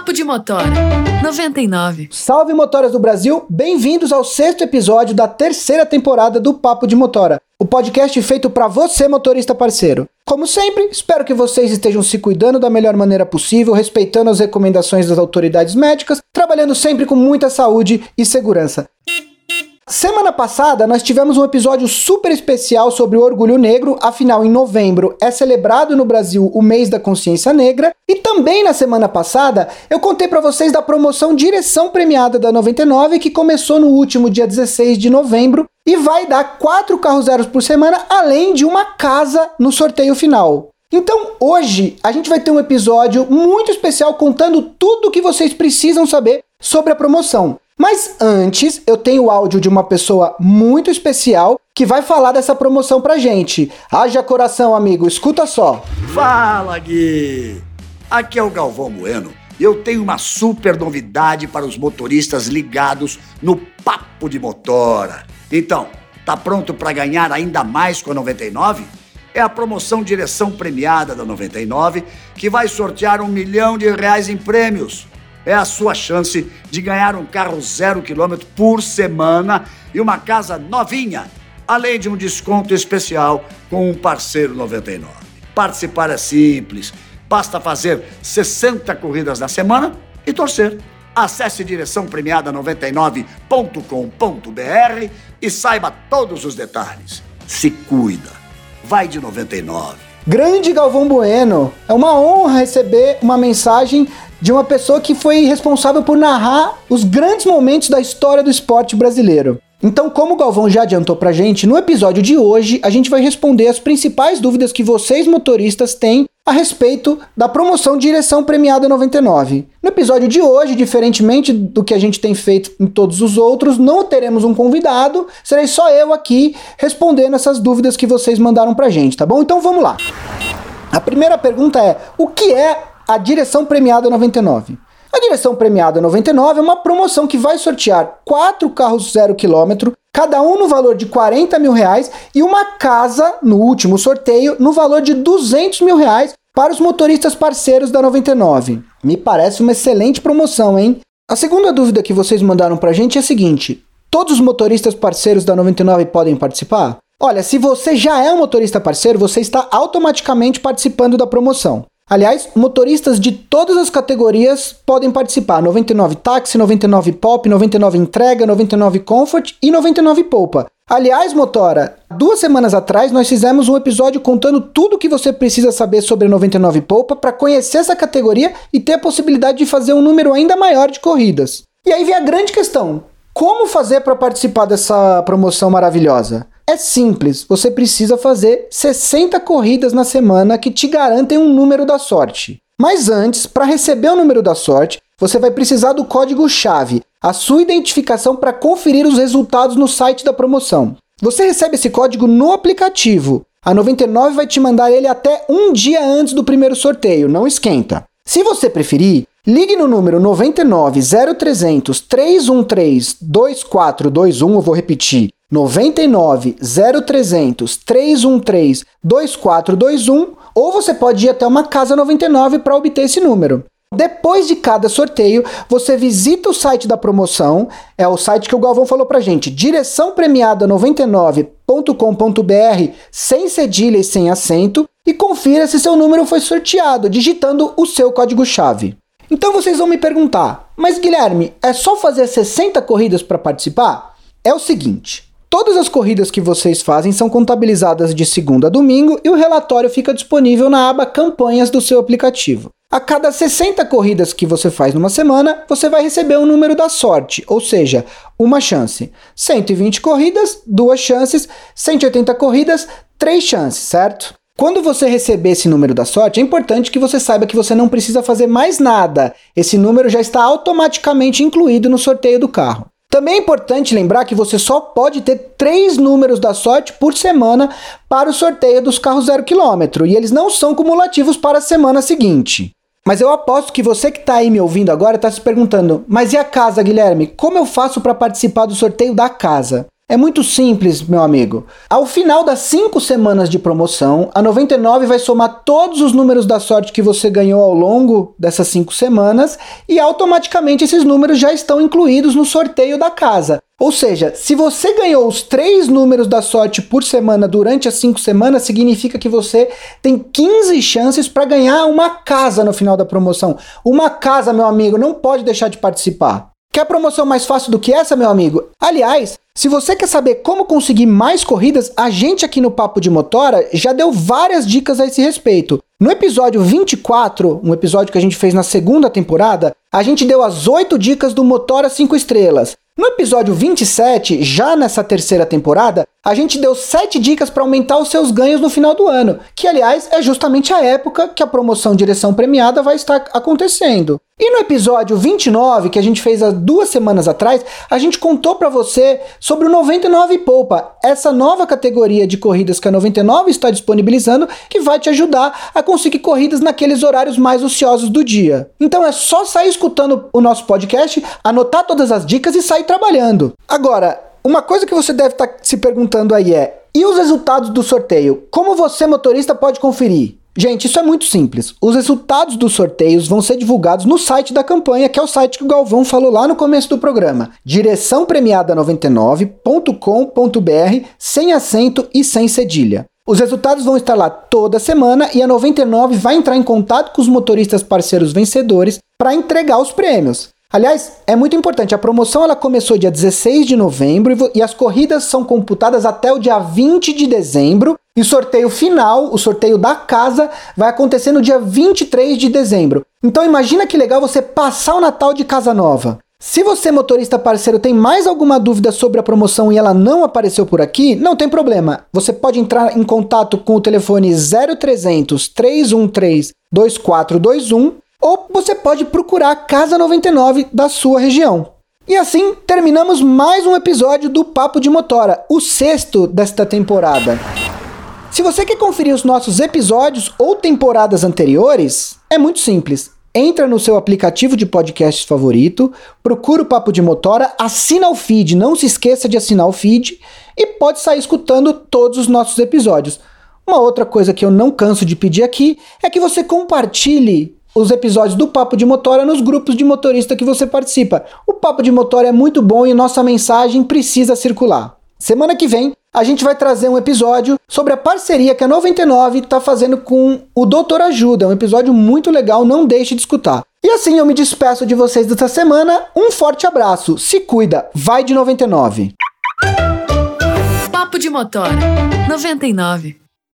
Papo de Motora 99. Salve motoras do Brasil, bem-vindos ao sexto episódio da terceira temporada do Papo de Motora, o podcast feito para você motorista parceiro. Como sempre, espero que vocês estejam se cuidando da melhor maneira possível, respeitando as recomendações das autoridades médicas, trabalhando sempre com muita saúde e segurança. Semana passada nós tivemos um episódio super especial sobre o orgulho negro, afinal, em novembro é celebrado no Brasil o mês da consciência negra, e também na semana passada eu contei para vocês da promoção Direção Premiada da 99 que começou no último dia 16 de novembro e vai dar quatro carros zeros por semana, além de uma casa no sorteio final. Então, hoje a gente vai ter um episódio muito especial contando tudo o que vocês precisam saber sobre a promoção. Mas antes, eu tenho o áudio de uma pessoa muito especial que vai falar dessa promoção pra gente. Haja coração, amigo, escuta só. Fala, Gui! Aqui é o Galvão Bueno. Eu tenho uma super novidade para os motoristas ligados no Papo de Motora. Então, tá pronto para ganhar ainda mais com a 99? É a promoção Direção Premiada da 99 que vai sortear um milhão de reais em prêmios é a sua chance de ganhar um carro zero quilômetro por semana e uma casa novinha, além de um desconto especial com um parceiro 99. Participar é simples, basta fazer 60 corridas na semana e torcer. Acesse direçãopremiada99.com.br e saiba todos os detalhes. Se cuida. Vai de 99. Grande Galvão Bueno, é uma honra receber uma mensagem de uma pessoa que foi responsável por narrar os grandes momentos da história do esporte brasileiro. Então, como o Galvão já adiantou pra gente, no episódio de hoje a gente vai responder as principais dúvidas que vocês motoristas têm a respeito da promoção Direção Premiada 99. No episódio de hoje, diferentemente do que a gente tem feito em todos os outros, não teremos um convidado, serei só eu aqui respondendo essas dúvidas que vocês mandaram pra gente, tá bom? Então vamos lá. A primeira pergunta é: o que é a Direção Premiada 99. A Direção Premiada 99 é uma promoção que vai sortear quatro carros zero quilômetro, cada um no valor de 40 mil reais, e uma casa, no último sorteio, no valor de 200 mil reais para os motoristas parceiros da 99. Me parece uma excelente promoção, hein? A segunda dúvida que vocês mandaram pra gente é a seguinte: todos os motoristas parceiros da 99 podem participar? Olha, se você já é um motorista parceiro, você está automaticamente participando da promoção. Aliás, motoristas de todas as categorias podem participar: 99 táxi, 99 pop, 99 entrega, 99 comfort e 99 poupa. Aliás, motora, duas semanas atrás nós fizemos um episódio contando tudo o que você precisa saber sobre 99 poupa para conhecer essa categoria e ter a possibilidade de fazer um número ainda maior de corridas. E aí vem a grande questão: como fazer para participar dessa promoção maravilhosa? É simples, você precisa fazer 60 corridas na semana que te garantem um número da sorte. Mas antes, para receber o número da sorte, você vai precisar do código-chave, a sua identificação para conferir os resultados no site da promoção. Você recebe esse código no aplicativo. A 99 vai te mandar ele até um dia antes do primeiro sorteio, não esquenta. Se você preferir, ligue no número 99 0300 313 2421, eu vou repetir, 99 0300 313 2421 ou você pode ir até uma casa 99 para obter esse número. Depois de cada sorteio, você visita o site da promoção, é o site que o Galvão falou pra gente, direçãopremiada99.com.br, sem cedilha e sem acento, e confira se seu número foi sorteado, digitando o seu código-chave. Então vocês vão me perguntar, mas Guilherme, é só fazer 60 corridas para participar? É o seguinte, Todas as corridas que vocês fazem são contabilizadas de segunda a domingo e o relatório fica disponível na aba Campanhas do seu aplicativo. A cada 60 corridas que você faz numa semana, você vai receber um número da sorte, ou seja, uma chance. 120 corridas, duas chances, 180 corridas, três chances, certo? Quando você receber esse número da sorte, é importante que você saiba que você não precisa fazer mais nada. Esse número já está automaticamente incluído no sorteio do carro. Também é importante lembrar que você só pode ter três números da sorte por semana para o sorteio dos carros zero quilômetro e eles não são cumulativos para a semana seguinte. Mas eu aposto que você que está aí me ouvindo agora está se perguntando: mas e a casa, Guilherme? Como eu faço para participar do sorteio da casa? É muito simples, meu amigo. Ao final das 5 semanas de promoção, a 99 vai somar todos os números da sorte que você ganhou ao longo dessas 5 semanas e automaticamente esses números já estão incluídos no sorteio da casa. Ou seja, se você ganhou os três números da sorte por semana durante as cinco semanas, significa que você tem 15 chances para ganhar uma casa no final da promoção. Uma casa, meu amigo, não pode deixar de participar. Quer promoção mais fácil do que essa, meu amigo? Aliás, se você quer saber como conseguir mais corridas, a gente aqui no Papo de Motora já deu várias dicas a esse respeito. No episódio 24, um episódio que a gente fez na segunda temporada, a gente deu as 8 dicas do Motora 5 estrelas. No episódio 27, já nessa terceira temporada, a gente deu 7 dicas para aumentar os seus ganhos no final do ano, que aliás é justamente a época que a promoção Direção Premiada vai estar acontecendo. E no episódio 29, que a gente fez há duas semanas atrás, a gente contou para você sobre o 99 Poupa, essa nova categoria de corridas que a 99 está disponibilizando, que vai te ajudar a conseguir corridas naqueles horários mais ociosos do dia. Então é só sair escutando o nosso podcast, anotar todas as dicas e sair trabalhando. Agora, uma coisa que você deve estar tá se perguntando aí é: e os resultados do sorteio? Como você, motorista, pode conferir? Gente, isso é muito simples. Os resultados dos sorteios vão ser divulgados no site da campanha, que é o site que o Galvão falou lá no começo do programa, direçãopremiada99.com.br, sem acento e sem cedilha. Os resultados vão estar lá toda semana e a 99 vai entrar em contato com os motoristas parceiros vencedores para entregar os prêmios. Aliás, é muito importante, a promoção ela começou dia 16 de novembro e as corridas são computadas até o dia 20 de dezembro. E o sorteio final, o sorteio da casa, vai acontecer no dia 23 de dezembro. Então imagina que legal você passar o Natal de casa nova. Se você, motorista parceiro, tem mais alguma dúvida sobre a promoção e ela não apareceu por aqui, não tem problema. Você pode entrar em contato com o telefone 0300 313 2421 ou você pode procurar a Casa 99 da sua região. E assim terminamos mais um episódio do Papo de Motora, o sexto desta temporada. Se você quer conferir os nossos episódios ou temporadas anteriores, é muito simples. Entra no seu aplicativo de podcast favorito, procura o Papo de Motora, assina o feed, não se esqueça de assinar o feed e pode sair escutando todos os nossos episódios. Uma outra coisa que eu não canso de pedir aqui é que você compartilhe os episódios do Papo de Motora nos grupos de motorista que você participa. O Papo de Motora é muito bom e nossa mensagem precisa circular. Semana que vem a gente vai trazer um episódio sobre a parceria que a 99 está fazendo com o Doutor Ajuda. É um episódio muito legal, não deixe de escutar. E assim eu me despeço de vocês dessa semana. Um forte abraço, se cuida, vai de 99. Papo de Motora 99.